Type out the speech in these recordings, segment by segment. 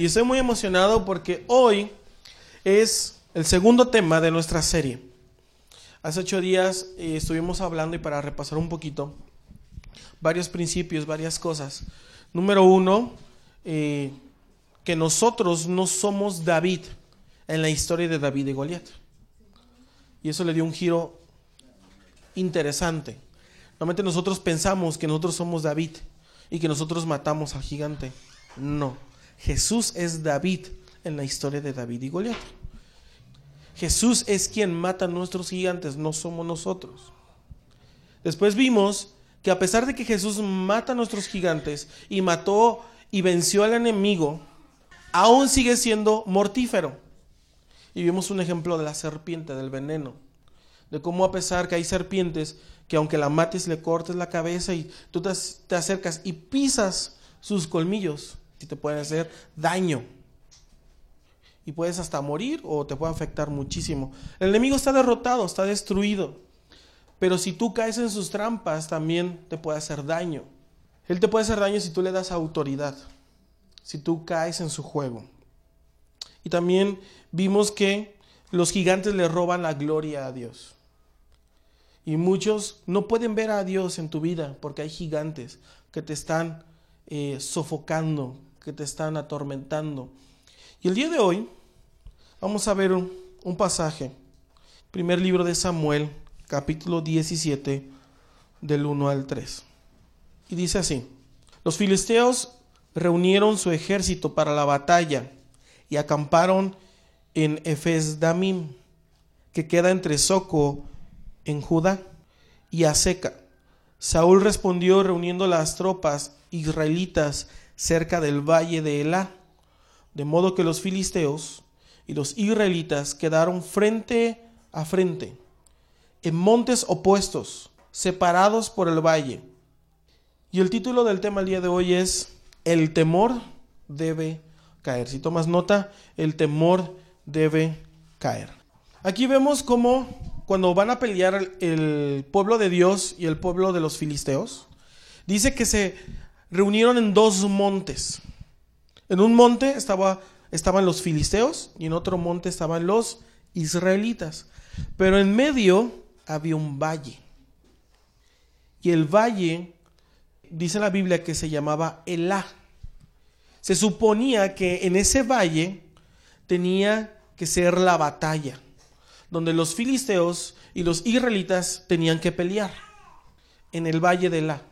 Y estoy muy emocionado porque hoy es el segundo tema de nuestra serie. Hace ocho días eh, estuvimos hablando y para repasar un poquito, varios principios, varias cosas. Número uno, eh, que nosotros no somos David en la historia de David y Goliat. Y eso le dio un giro interesante. Normalmente nosotros pensamos que nosotros somos David y que nosotros matamos al gigante. No. Jesús es David en la historia de David y Goliat. Jesús es quien mata a nuestros gigantes, no somos nosotros. Después vimos que a pesar de que Jesús mata a nuestros gigantes y mató y venció al enemigo, aún sigue siendo mortífero. Y vimos un ejemplo de la serpiente, del veneno, de cómo a pesar que hay serpientes que aunque la mates le cortes la cabeza y tú te, te acercas y pisas sus colmillos, y te pueden hacer daño. Y puedes hasta morir o te puede afectar muchísimo. El enemigo está derrotado, está destruido. Pero si tú caes en sus trampas, también te puede hacer daño. Él te puede hacer daño si tú le das autoridad, si tú caes en su juego. Y también vimos que los gigantes le roban la gloria a Dios. Y muchos no pueden ver a Dios en tu vida porque hay gigantes que te están eh, sofocando, que te están atormentando. Y el día de hoy vamos a ver un, pasaje. Primer libro de Samuel, capítulo 17, del 1 al 3. Y dice así, los filisteos reunieron su ejército para la batalla y acamparon en Efes Damim, que queda entre Soco en Judá y Aseca. Saúl respondió reuniendo las tropas israelitas cerca del valle de Elá, de modo que los filisteos y los israelitas quedaron frente a frente en montes opuestos, separados por el valle. Y el título del tema el día de hoy es El temor debe caer. Si tomas nota, el temor debe caer. Aquí vemos cómo cuando van a pelear el pueblo de Dios y el pueblo de los filisteos, dice que se reunieron en dos montes. En un monte estaba, estaban los filisteos y en otro monte estaban los israelitas. Pero en medio había un valle. Y el valle, dice la Biblia, que se llamaba Elá. Se suponía que en ese valle tenía que ser la batalla, donde los filisteos y los israelitas tenían que pelear, en el valle de Elá.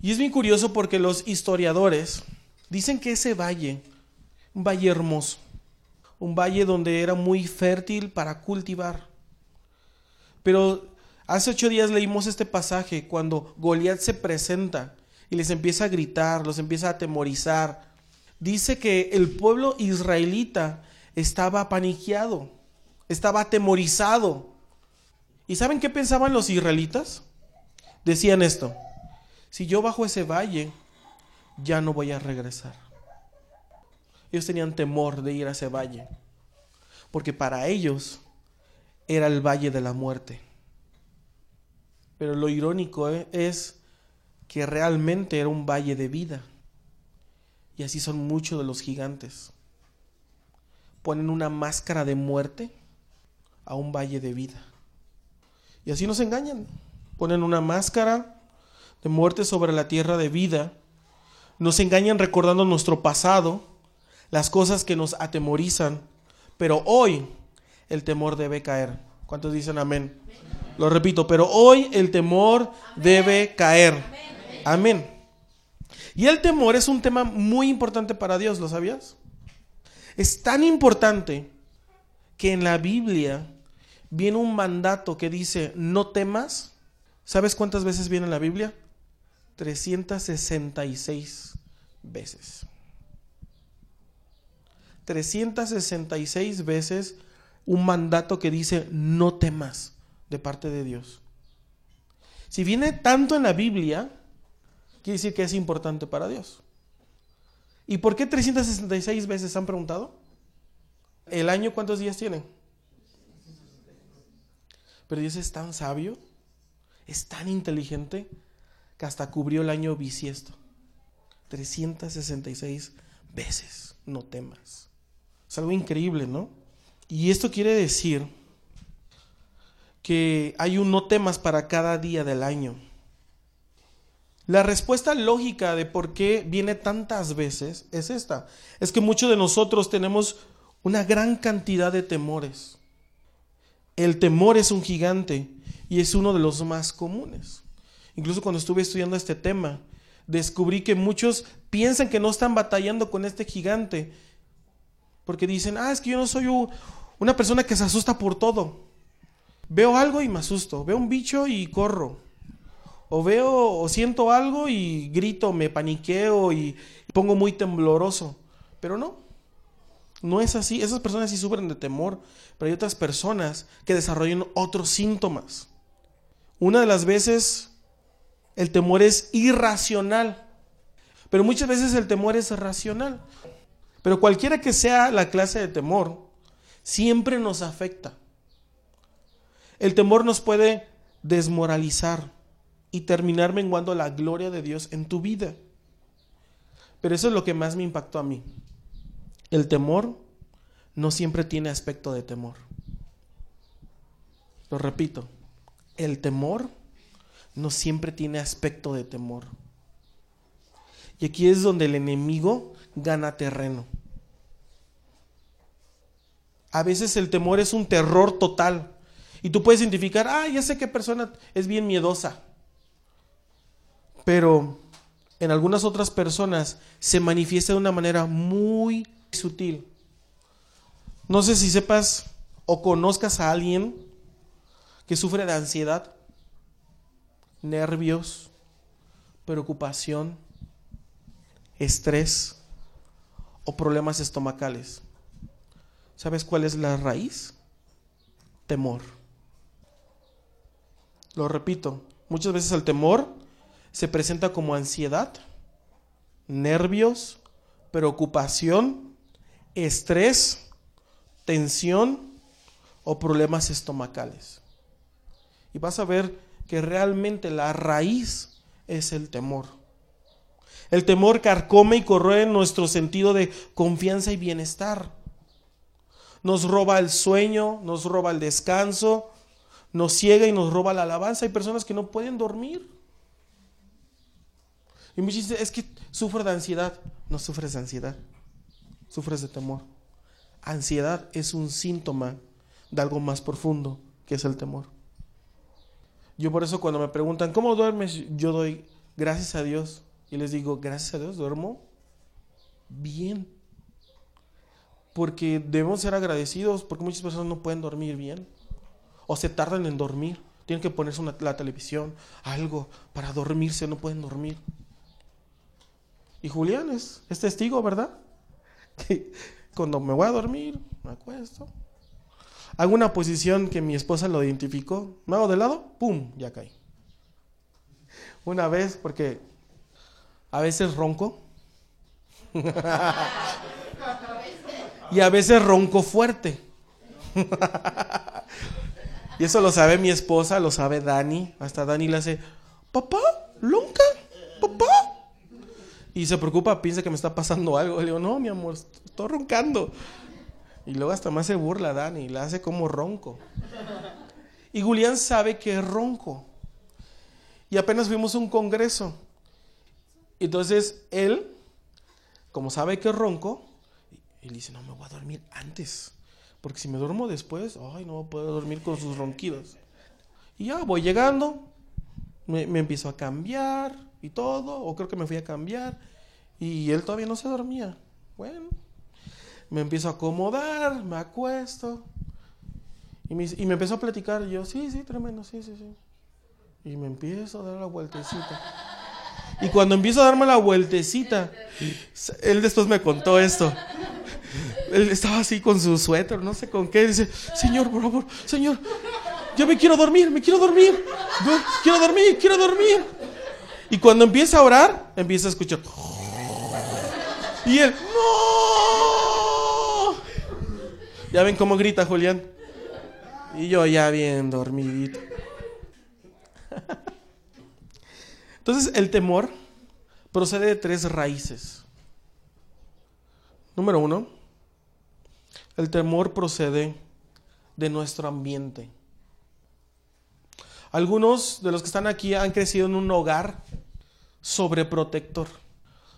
Y es bien curioso porque los historiadores dicen que ese valle, un valle hermoso, un valle donde era muy fértil para cultivar, pero hace ocho días leímos este pasaje cuando Goliat se presenta y les empieza a gritar, los empieza a atemorizar. Dice que el pueblo israelita estaba paniqueado, estaba atemorizado. ¿Y saben qué pensaban los israelitas? Decían esto, si yo bajo ese valle, ya no voy a regresar. Ellos tenían temor de ir a ese valle, porque para ellos era el valle de la muerte. Pero lo irónico eh, es que realmente era un valle de vida. Y así son muchos de los gigantes. Ponen una máscara de muerte a un valle de vida. Y así nos engañan. Ponen una máscara de muerte sobre la tierra de vida. Nos engañan recordando nuestro pasado, las cosas que nos atemorizan. Pero hoy el temor debe caer. ¿Cuántos dicen amén? Lo repito, pero hoy el temor debe caer. Amén. Y el temor es un tema muy importante para Dios, ¿lo sabías? Es tan importante que en la Biblia viene un mandato que dice, no temas. ¿Sabes cuántas veces viene en la Biblia? 366 veces. 366 veces un mandato que dice no temas de parte de Dios. Si viene tanto en la Biblia, quiere decir que es importante para Dios. ¿Y por qué 366 veces han preguntado? ¿El año cuántos días tiene? Pero Dios es tan sabio, es tan inteligente, que hasta cubrió el año bisiesto. 366 veces, no temas. Es algo increíble, ¿no? Y esto quiere decir que hay un no temas para cada día del año. La respuesta lógica de por qué viene tantas veces es esta. Es que muchos de nosotros tenemos una gran cantidad de temores. El temor es un gigante y es uno de los más comunes. Incluso cuando estuve estudiando este tema, descubrí que muchos piensan que no están batallando con este gigante, porque dicen, ah, es que yo no soy una persona que se asusta por todo. Veo algo y me asusto, veo un bicho y corro. O veo o siento algo y grito, me paniqueo y pongo muy tembloroso. Pero no, no es así. Esas personas sí sufren de temor, pero hay otras personas que desarrollan otros síntomas. Una de las veces el temor es irracional, pero muchas veces el temor es racional. Pero cualquiera que sea la clase de temor, siempre nos afecta. El temor nos puede desmoralizar y terminar menguando la gloria de Dios en tu vida. Pero eso es lo que más me impactó a mí. El temor no siempre tiene aspecto de temor. Lo repito, el temor no siempre tiene aspecto de temor. Y aquí es donde el enemigo gana terreno. A veces el temor es un terror total. Y tú puedes identificar, ah, ya sé qué persona es bien miedosa. Pero en algunas otras personas se manifiesta de una manera muy sutil. No sé si sepas o conozcas a alguien que sufre de ansiedad, nervios, preocupación, estrés o problemas estomacales. ¿Sabes cuál es la raíz? Temor. Lo repito, muchas veces el temor se presenta como ansiedad, nervios, preocupación, estrés, tensión o problemas estomacales. Y vas a ver que realmente la raíz es el temor. El temor carcome y corroe nuestro sentido de confianza y bienestar. Nos roba el sueño, nos roba el descanso, nos ciega y nos roba la alabanza. Hay personas que no pueden dormir. Y me dice, es que sufro de ansiedad. No sufres de ansiedad, sufres de temor. Ansiedad es un síntoma de algo más profundo, que es el temor. Yo por eso cuando me preguntan, ¿cómo duermes? Yo doy gracias a Dios. Y les digo, gracias a Dios, duermo bien. Porque debemos ser agradecidos porque muchas personas no pueden dormir bien o se tardan en dormir. Tienen que ponerse una, la televisión, algo para dormirse, no pueden dormir. Y Julián es, es testigo, ¿verdad? Que cuando me voy a dormir, me acuesto. Hago una posición que mi esposa lo identificó. Me hago de lado, ¡pum! Ya caí. Una vez, porque a veces ronco. y a veces ronco fuerte. Y eso lo sabe mi esposa, lo sabe Dani. Hasta Dani le hace, papá, lonca, papá. Y se preocupa, piensa que me está pasando algo. Le digo, no, mi amor, estoy roncando. Y luego hasta más se burla Dani, le hace como ronco. Y Julián sabe que es ronco. Y apenas fuimos a un congreso. Entonces él, como sabe que es ronco, él dice, no, me voy a dormir antes. Porque si me duermo después, ay, no puedo dormir con sus ronquidos. Y ya voy llegando, me, empiezo a cambiar y todo, o creo que me fui a cambiar, y él todavía no se dormía. Bueno, me empiezo a acomodar, me acuesto, y me, y me empezó a platicar, y yo, sí, sí, tremendo, sí, sí, sí. Y me empiezo a dar la vueltecita. Y cuando empiezo a darme la vueltecita, él después me contó esto. Él estaba así con su suéter, no sé con qué. Dice, Señor, por favor, Señor, yo me quiero dormir, me quiero dormir. Quiero dormir, quiero dormir. Y cuando empieza a orar, empieza a escuchar. Y él, ¡No! Ya ven cómo grita Julián. Y yo ya bien dormidito. Entonces el temor procede de tres raíces. Número uno, el temor procede de nuestro ambiente. Algunos de los que están aquí han crecido en un hogar sobreprotector.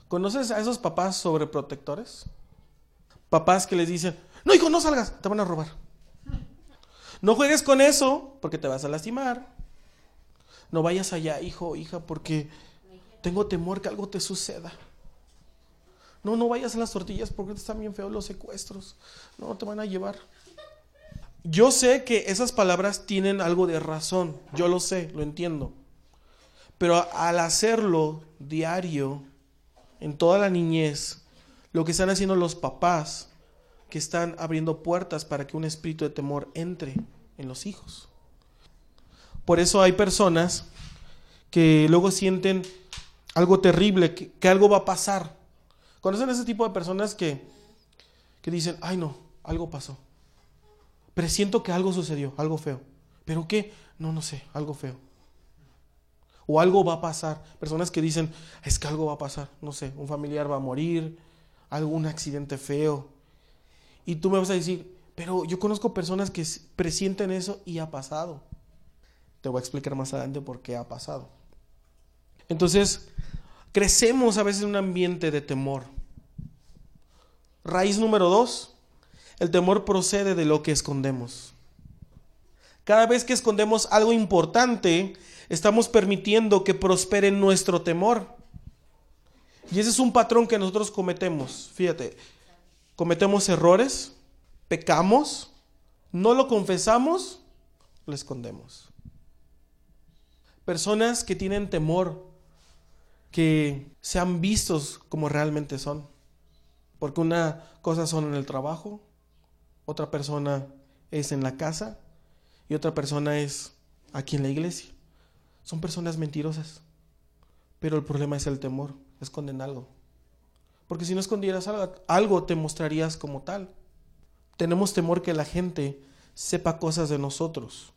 ¿Conoces a esos papás sobreprotectores? Papás que les dicen, no hijo, no salgas, te van a robar. No juegues con eso porque te vas a lastimar. No vayas allá, hijo, hija, porque tengo temor que algo te suceda. No, no vayas a las tortillas porque están bien feos los secuestros. No, te van a llevar. Yo sé que esas palabras tienen algo de razón. Yo lo sé, lo entiendo. Pero al hacerlo diario, en toda la niñez, lo que están haciendo los papás, que están abriendo puertas para que un espíritu de temor entre en los hijos. Por eso hay personas que luego sienten algo terrible, que, algo va a pasar. ¿Conocen ese tipo de personas que, que dicen, ay no, algo pasó? Presiento que algo sucedió, algo feo. ¿Pero qué? No, no sé, algo feo. O algo va a pasar. Personas que dicen, es que algo va a pasar. No sé, un familiar va a morir, algún accidente feo. Y tú me vas a decir, pero yo conozco personas que presienten eso y ha pasado. Te voy a explicar más adelante por qué ha pasado. Entonces, crecemos a veces en un ambiente de temor. Raíz número dos, el temor procede de lo que escondemos. Cada vez que escondemos algo importante, estamos permitiendo que prospere nuestro temor. Y ese es un patrón que nosotros cometemos. Fíjate, cometemos errores, pecamos, no lo confesamos, lo escondemos. Personas que tienen temor que sean vistos como realmente son. Porque una cosa son en el trabajo, otra persona es en la casa y otra persona es aquí en la iglesia. Son personas mentirosas. Pero el problema es el temor, esconden algo. Porque si no escondieras algo, algo te mostrarías como tal. Tenemos temor que la gente sepa cosas de nosotros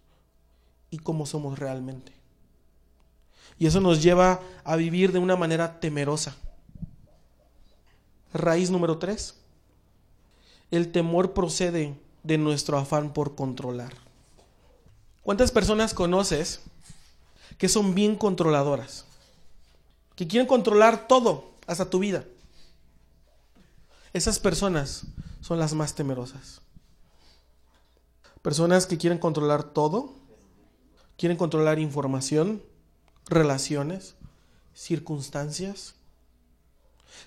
y cómo somos realmente. Y eso nos lleva a vivir de una manera temerosa. Raíz número tres. El temor procede de nuestro afán por controlar. ¿Cuántas personas conoces que son bien controladoras? Que quieren controlar todo, hasta tu vida. Esas personas son las más temerosas. Personas que quieren controlar todo, quieren controlar información, relaciones, circunstancias.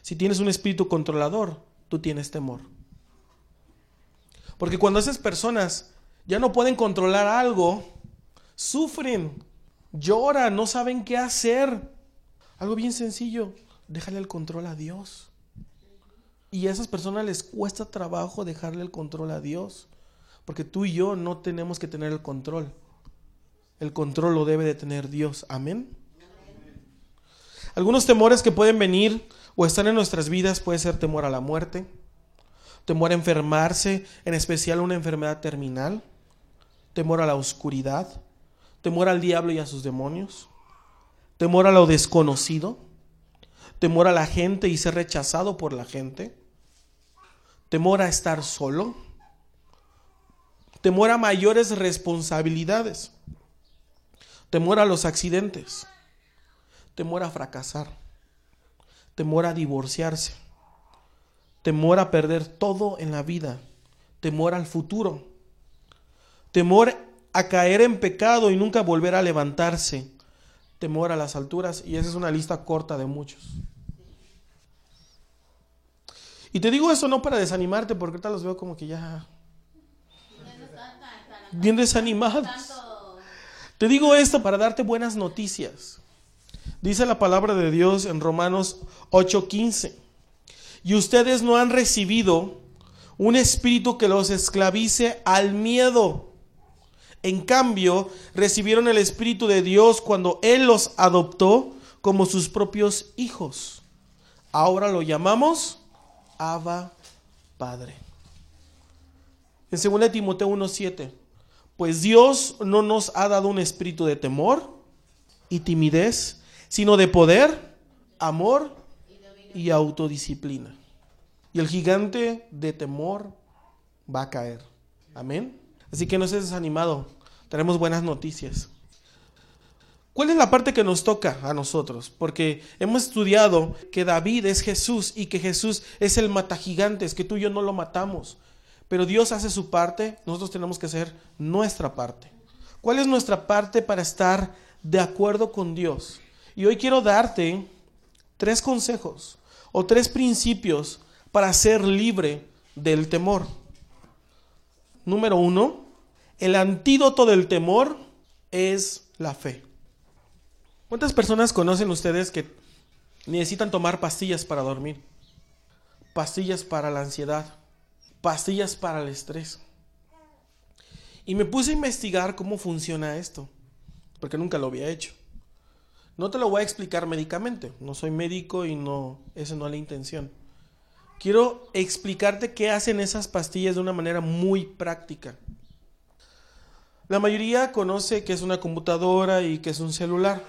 Si tienes un espíritu controlador, tú tienes temor. Porque cuando esas personas ya no pueden controlar algo, sufren, lloran, no saben qué hacer. Algo bien sencillo, déjale el control a Dios. Y a esas personas les cuesta trabajo dejarle el control a Dios. Porque tú y yo no tenemos que tener el control. El control lo debe de tener Dios. Amén. Algunos temores que pueden venir o están en nuestras vidas puede ser temor a la muerte, temor a enfermarse, en especial una enfermedad terminal, temor a la oscuridad, temor al diablo y a sus demonios, temor a lo desconocido, temor a la gente y ser rechazado por la gente, temor a estar solo, temor a mayores responsabilidades, temor a los accidentes, temor a fracasar, temor a divorciarse, temor a perder todo en la vida, temor al futuro, temor a caer en pecado y nunca volver a levantarse, temor a las alturas, y esa es una lista corta de muchos. Y te digo eso no para desanimarte, porque ahorita los veo como que ya bien desanimados. Te digo esto para darte buenas noticias. Dice la palabra de Dios en Romanos 8:15. Y ustedes no han recibido un espíritu que los esclavice al miedo. En cambio, recibieron el espíritu de Dios cuando Él los adoptó como sus propios hijos. Ahora lo llamamos Abba Padre. En 2 Timoteo 1:7 pues Dios no nos ha dado un espíritu de temor y timidez, sino de poder, amor y autodisciplina. Y el gigante de temor va a caer. Amén. Así que no seas desanimado. Tenemos buenas noticias. ¿Cuál es la parte que nos toca a nosotros? Porque hemos estudiado que David es Jesús y que Jesús es el mata gigantes, que tú y yo no lo matamos. Pero Dios hace su parte, nosotros tenemos que hacer nuestra parte. ¿Cuál es nuestra parte para estar de acuerdo con Dios? Y hoy quiero darte tres consejos o tres principios para ser libre del temor. Número uno, el antídoto del temor es la fe. ¿Cuántas personas conocen ustedes que necesitan tomar pastillas para dormir? Pastillas para la ansiedad, pastillas para el estrés. Y me puse a investigar cómo funciona esto, porque nunca lo había hecho. No te lo voy a explicar médicamente, no soy médico y no, esa no es la intención. Quiero explicarte qué hacen esas pastillas de una manera muy práctica. La mayoría conoce que es una computadora y que es un celular.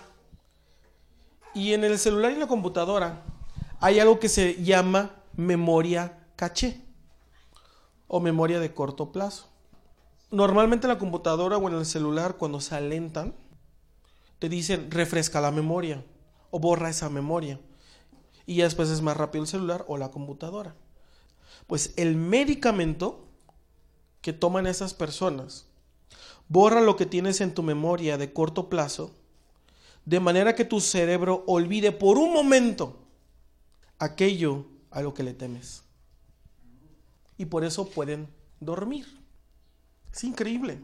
Y en el celular y la computadora hay algo que se llama memoria caché o memoria de corto plazo. Normalmente en la computadora o en el celular cuando se alentan te dicen refresca la memoria o borra esa memoria. Y ya después es más rápido el celular o la computadora. Pues el medicamento que toman esas personas borra lo que tienes en tu memoria de corto plazo de manera que tu cerebro olvide por un momento aquello a lo que le temes. Y por eso pueden dormir. Es increíble.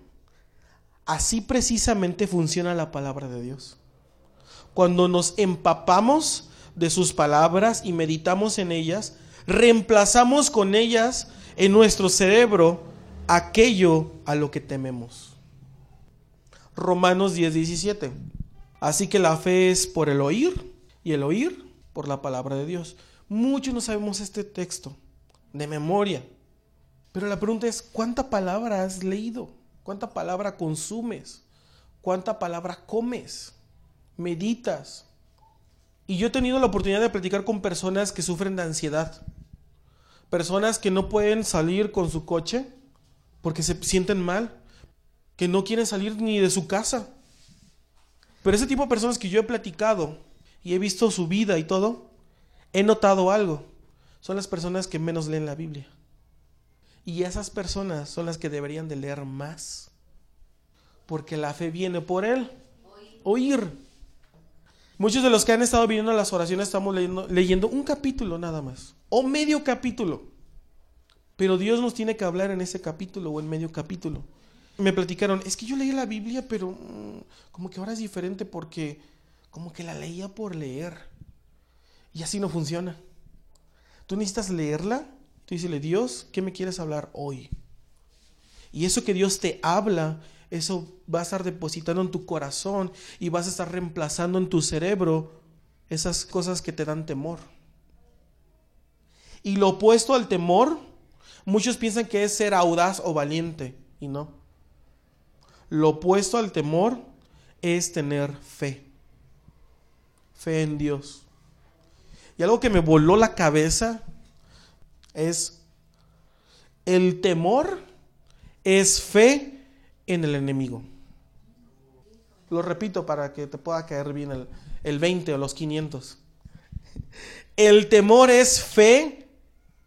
Así precisamente funciona la palabra de Dios. Cuando nos empapamos de sus palabras y meditamos en ellas, reemplazamos con ellas en nuestro cerebro aquello a lo que tememos. Romanos 10, 17. Así que la fe es por el oír y el oír por la palabra de Dios. Muchos no sabemos este texto de memoria. Pero la pregunta es, ¿cuánta palabra has leído? ¿Cuánta palabra consumes? ¿Cuánta palabra comes? ¿Meditas? Y yo he tenido la oportunidad de platicar con personas que sufren de ansiedad. Personas que no pueden salir con su coche porque se sienten mal. Que no quieren salir ni de su casa pero ese tipo de personas que yo he platicado y he visto su vida y todo, he notado algo. Son las personas que menos leen la Biblia. Y esas personas son las que deberían de leer más. Porque la fe viene por él. Oír. Muchos de los que han estado viendo las oraciones estamos leyendo un capítulo nada más. O medio capítulo. Pero Dios nos tiene que hablar en ese capítulo o en medio capítulo me platicaron, es que yo leí la Biblia, pero mm, como que ahora es diferente porque como que la leía por leer. Y así no funciona. Tú necesitas leerla, tú dices, Dios, ¿qué me quieres hablar hoy? Y eso que Dios te habla, eso va a estar depositando en tu corazón y vas a estar reemplazando en tu cerebro esas cosas que te dan temor. Y lo opuesto al temor, muchos piensan que es ser audaz o valiente, y no. Lo opuesto al temor es tener fe. Fe en Dios. Y algo que me voló la cabeza es el temor es fe en el enemigo. Lo repito para que te pueda caer bien el, el 20 o los 500. El temor es fe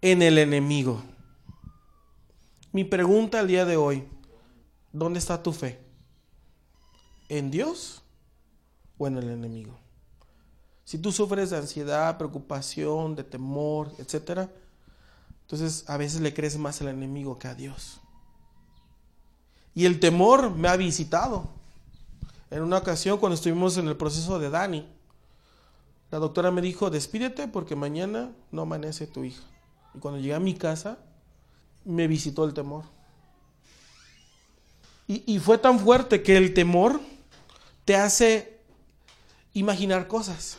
en el enemigo. Mi pregunta al día de hoy, ¿Dónde está tu fe? ¿En Dios o en el enemigo? Si tú sufres de ansiedad, preocupación, de temor, etc., entonces a veces le crees más al enemigo que a Dios. Y el temor me ha visitado. En una ocasión, cuando estuvimos en el proceso de Dani, la doctora me dijo, despídete porque mañana no amanece tu hija. Y cuando llegué a mi casa, me visitó el temor. Y, fue tan fuerte que el temor te hace imaginar cosas.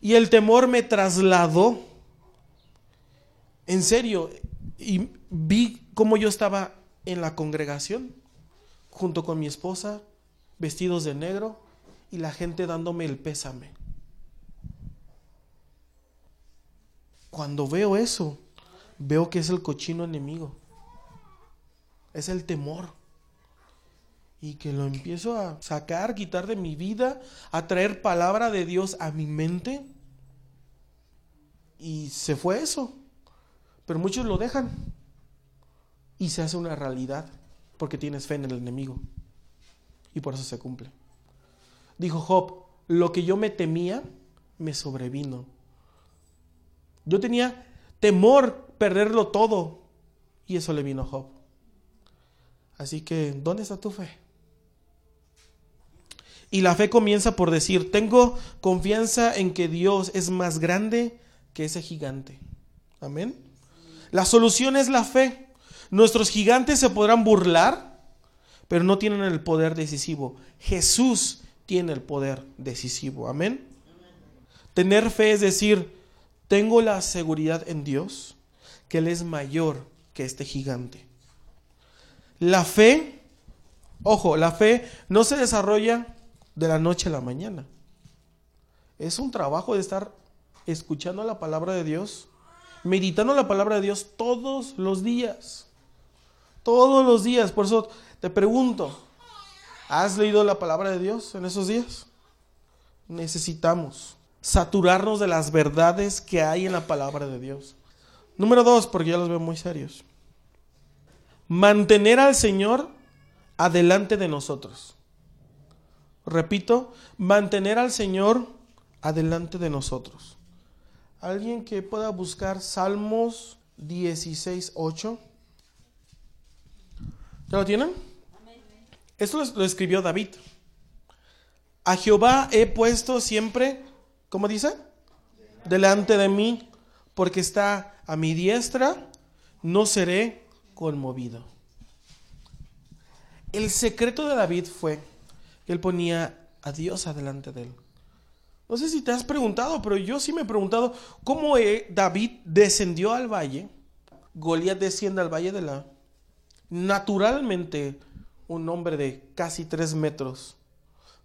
Y el temor me trasladó, en serio, y vi cómo yo estaba en la congregación, junto con mi esposa, vestidos de negro, y la gente dándome el pésame. cuando veo eso, veo que es el cochino enemigo. Es el temor. Y que lo empiezo a sacar, quitar de mi vida, a traer palabra de Dios a mi mente. Y se fue eso. Pero muchos lo dejan. Y se hace una realidad. Porque tienes fe en el enemigo. Y por eso se cumple. Dijo Job, lo que yo me temía me sobrevino. Yo tenía temor perderlo todo. Y eso le vino a Job. Así que, ¿dónde está tu fe? Y la fe comienza por decir, tengo confianza en que Dios es más grande que ese gigante. Amén. La solución es la fe. Nuestros gigantes se podrán burlar, pero no tienen el poder decisivo. Jesús tiene el poder decisivo. Amén. Tener fe es decir, tengo la seguridad en Dios que Él es mayor que este gigante. La fe, ojo, la fe no se desarrolla de la noche a la mañana. Es un trabajo de estar escuchando la palabra de Dios, meditando la palabra de Dios todos los días. Todos los días. Por eso te pregunto, ¿has leído la palabra de Dios en esos días? Necesitamos saturarnos de las verdades que hay en la palabra de Dios. Número dos, porque ya los veo muy serios. Mantener al Señor adelante de nosotros. Repito, mantener al Señor adelante de nosotros. Alguien que pueda buscar Salmos 16, 8. ¿Ya lo tienen? Esto lo escribió David. A Jehová he puesto siempre ¿Cómo dice? Delante de mí, porque está a mi diestra, no seré conmovido. El secreto de David fue que él ponía a Dios adelante de él. No sé si te has preguntado, pero yo sí me he preguntado cómo eh, David descendió al valle. Goliat desciende al valle de la... Naturalmente, un hombre de casi tres metros,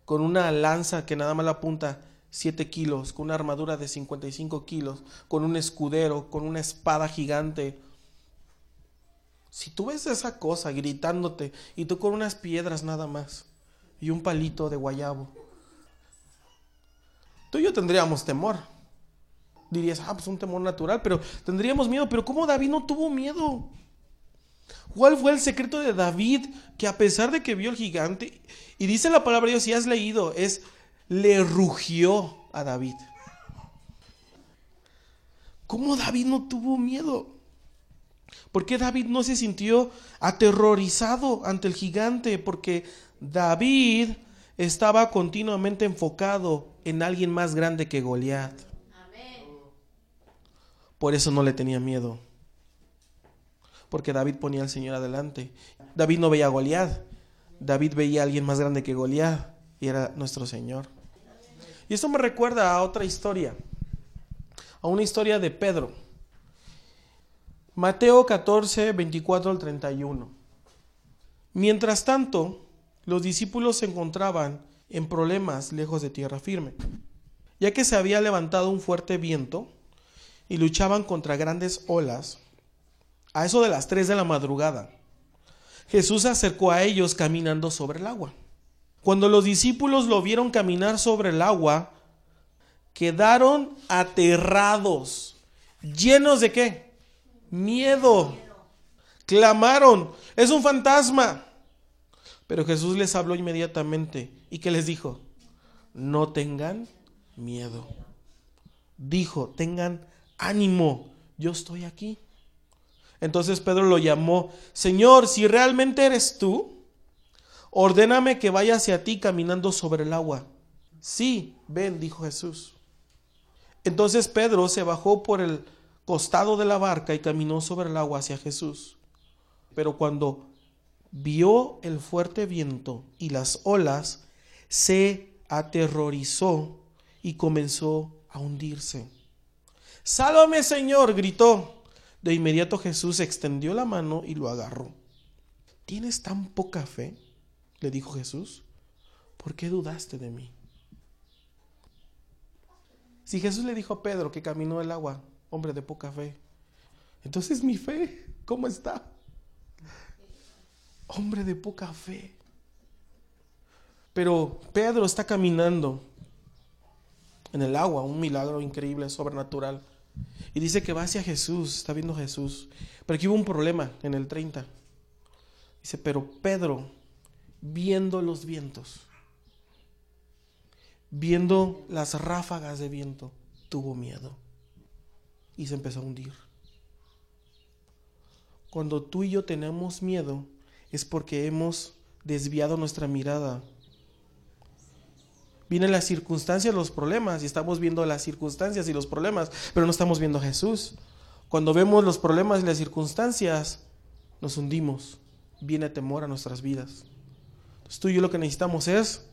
con una lanza que nada más la apunta 7 kilos, con una armadura de 55 kilos, con un escudero, con una espada gigante. Si tú ves esa cosa gritándote y tú con unas piedras nada más y un palito de guayabo, tú y yo tendríamos temor. Dirías, ah, pues un temor natural, pero tendríamos miedo. Pero ¿cómo David no tuvo miedo? ¿Cuál fue el secreto de David que a pesar de que vio el gigante, y dice la palabra de Dios, si has leído, es le rugió a David. ¿Cómo David no tuvo miedo? ¿Por qué David no se sintió aterrorizado ante el gigante? Porque David estaba continuamente enfocado en alguien más grande que Goliat. Por eso no le tenía miedo. Porque David ponía al Señor adelante. David no veía a Goliat. David veía a alguien más grande que Goliat y era nuestro Señor. Y esto me recuerda a otra historia, a una historia de Pedro. Mateo 14, 24 al 31. Mientras tanto, los discípulos se encontraban en problemas lejos de tierra firme, ya que se había levantado un fuerte viento y luchaban contra grandes olas. A eso de las 3 de la madrugada, Jesús se acercó a ellos caminando sobre el agua. Cuando los discípulos lo vieron caminar sobre el agua, quedaron aterrados, llenos de qué? Miedo. Clamaron, es un fantasma. Pero Jesús les habló inmediatamente y que les dijo, no tengan miedo. Dijo, tengan ánimo, yo estoy aquí. Entonces Pedro lo llamó, Señor, si realmente eres tú, ordéname que vaya hacia ti caminando sobre el agua. Sí, ven, dijo Jesús. Entonces Pedro se bajó por el costado de la barca y caminó sobre el agua hacia Jesús. Pero cuando vio el fuerte viento y las olas, se aterrorizó y comenzó a hundirse. Sálvame, Señor, gritó. De inmediato Jesús extendió la mano y lo agarró. ¿Tienes tan poca fe? le dijo Jesús, ¿por qué dudaste de mí? Si Jesús le dijo a Pedro que caminó el agua, hombre de poca fe. Entonces mi fe, ¿cómo está? Hombre de poca fe. Pero Pedro está caminando en el agua, un milagro increíble, sobrenatural. Y dice que va hacia Jesús, está viendo Jesús. Pero aquí hubo un problema en el 30. Dice, pero Pedro, viendo los vientos, viendo las ráfagas de viento, tuvo miedo y se empezó a hundir. Cuando tú y yo tenemos miedo es porque hemos desviado nuestra mirada. Vienen las circunstancias, los problemas, y estamos viendo las circunstancias y los problemas, pero no estamos viendo a Jesús. Cuando vemos los problemas y las circunstancias, nos hundimos. Viene temor a nuestras vidas. Entonces tú y yo lo que necesitamos es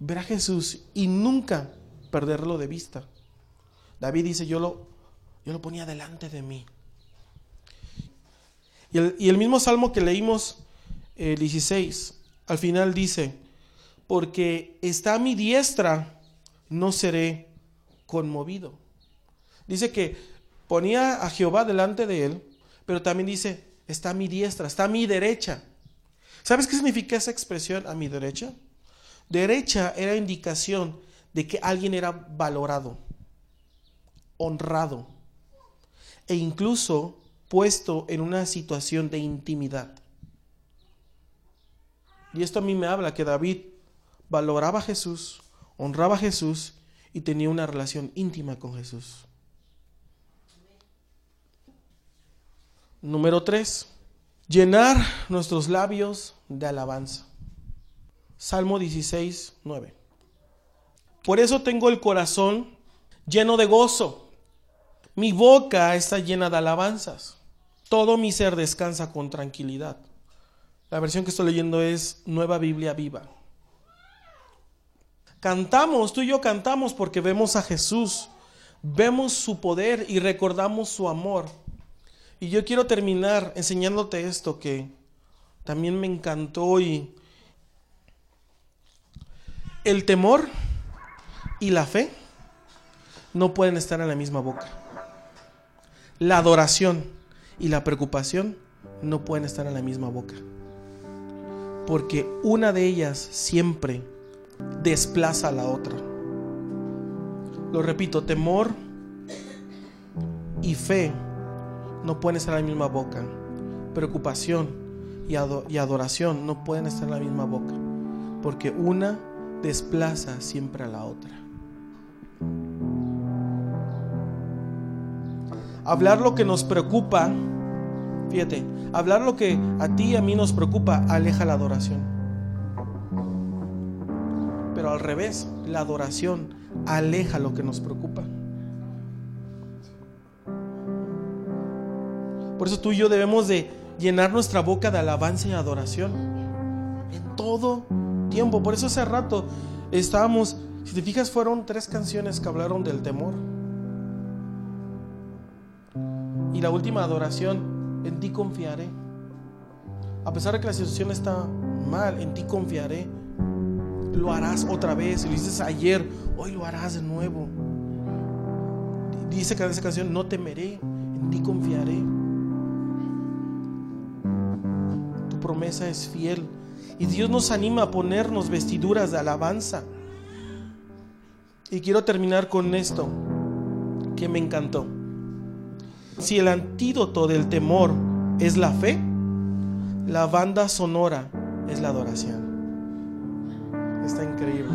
ver a Jesús y nunca perderlo de vista. David dice, yo lo, yo lo ponía delante de mí. Y el, mismo salmo que leímos, el 16, al final dice, porque está a mi diestra, no seré conmovido. Dice que ponía a Jehová delante de él, pero también dice, está a mi diestra, está a mi derecha. ¿Sabes qué significa esa expresión a mi derecha? Derecha era indicación de que alguien era valorado, honrado e incluso puesto en una situación de intimidad. Y esto a mí me habla que David valoraba a Jesús, honraba a Jesús y tenía una relación íntima con Jesús. Número 3. Llenar nuestros labios de alabanza. Salmo 16, 9. Por eso tengo el corazón lleno de gozo. Mi boca está llena de alabanzas. Todo mi ser descansa con tranquilidad. La versión que estoy leyendo es Nueva Biblia Viva. Cantamos, tú y yo cantamos porque vemos a Jesús, vemos su poder y recordamos su amor. Y yo quiero terminar enseñándote esto que también me encantó y el temor y la fe no pueden estar en la misma boca. La adoración y la preocupación no pueden estar en la misma boca. Porque una de ellas siempre desplaza a la otra. Lo repito, temor y fe no pueden estar en la misma boca. Preocupación y, adoración no pueden estar en la misma boca. Porque una desplaza siempre a la otra. Hablar lo que nos preocupa, fíjate, hablar lo que a ti y a mí nos preocupa aleja la adoración. Pero al revés, la adoración aleja lo que nos preocupa. Por eso tú y yo debemos de llenar nuestra boca de alabanza y adoración. En todo tiempo. Por eso hace rato estábamos, si te fijas, fueron tres canciones que hablaron del temor. Y la última adoración, en ti confiaré. A pesar de que la situación está mal, en ti confiaré. Lo harás otra vez. Lo dices ayer, hoy lo harás de nuevo. Dice que en esa canción, no temeré, en ti confiaré. promesa es fiel. Y Dios nos anima a ponernos vestiduras de alabanza. Y quiero terminar con esto que me encantó. Si el antídoto del temor es la fe, la banda sonora es la adoración. Está increíble.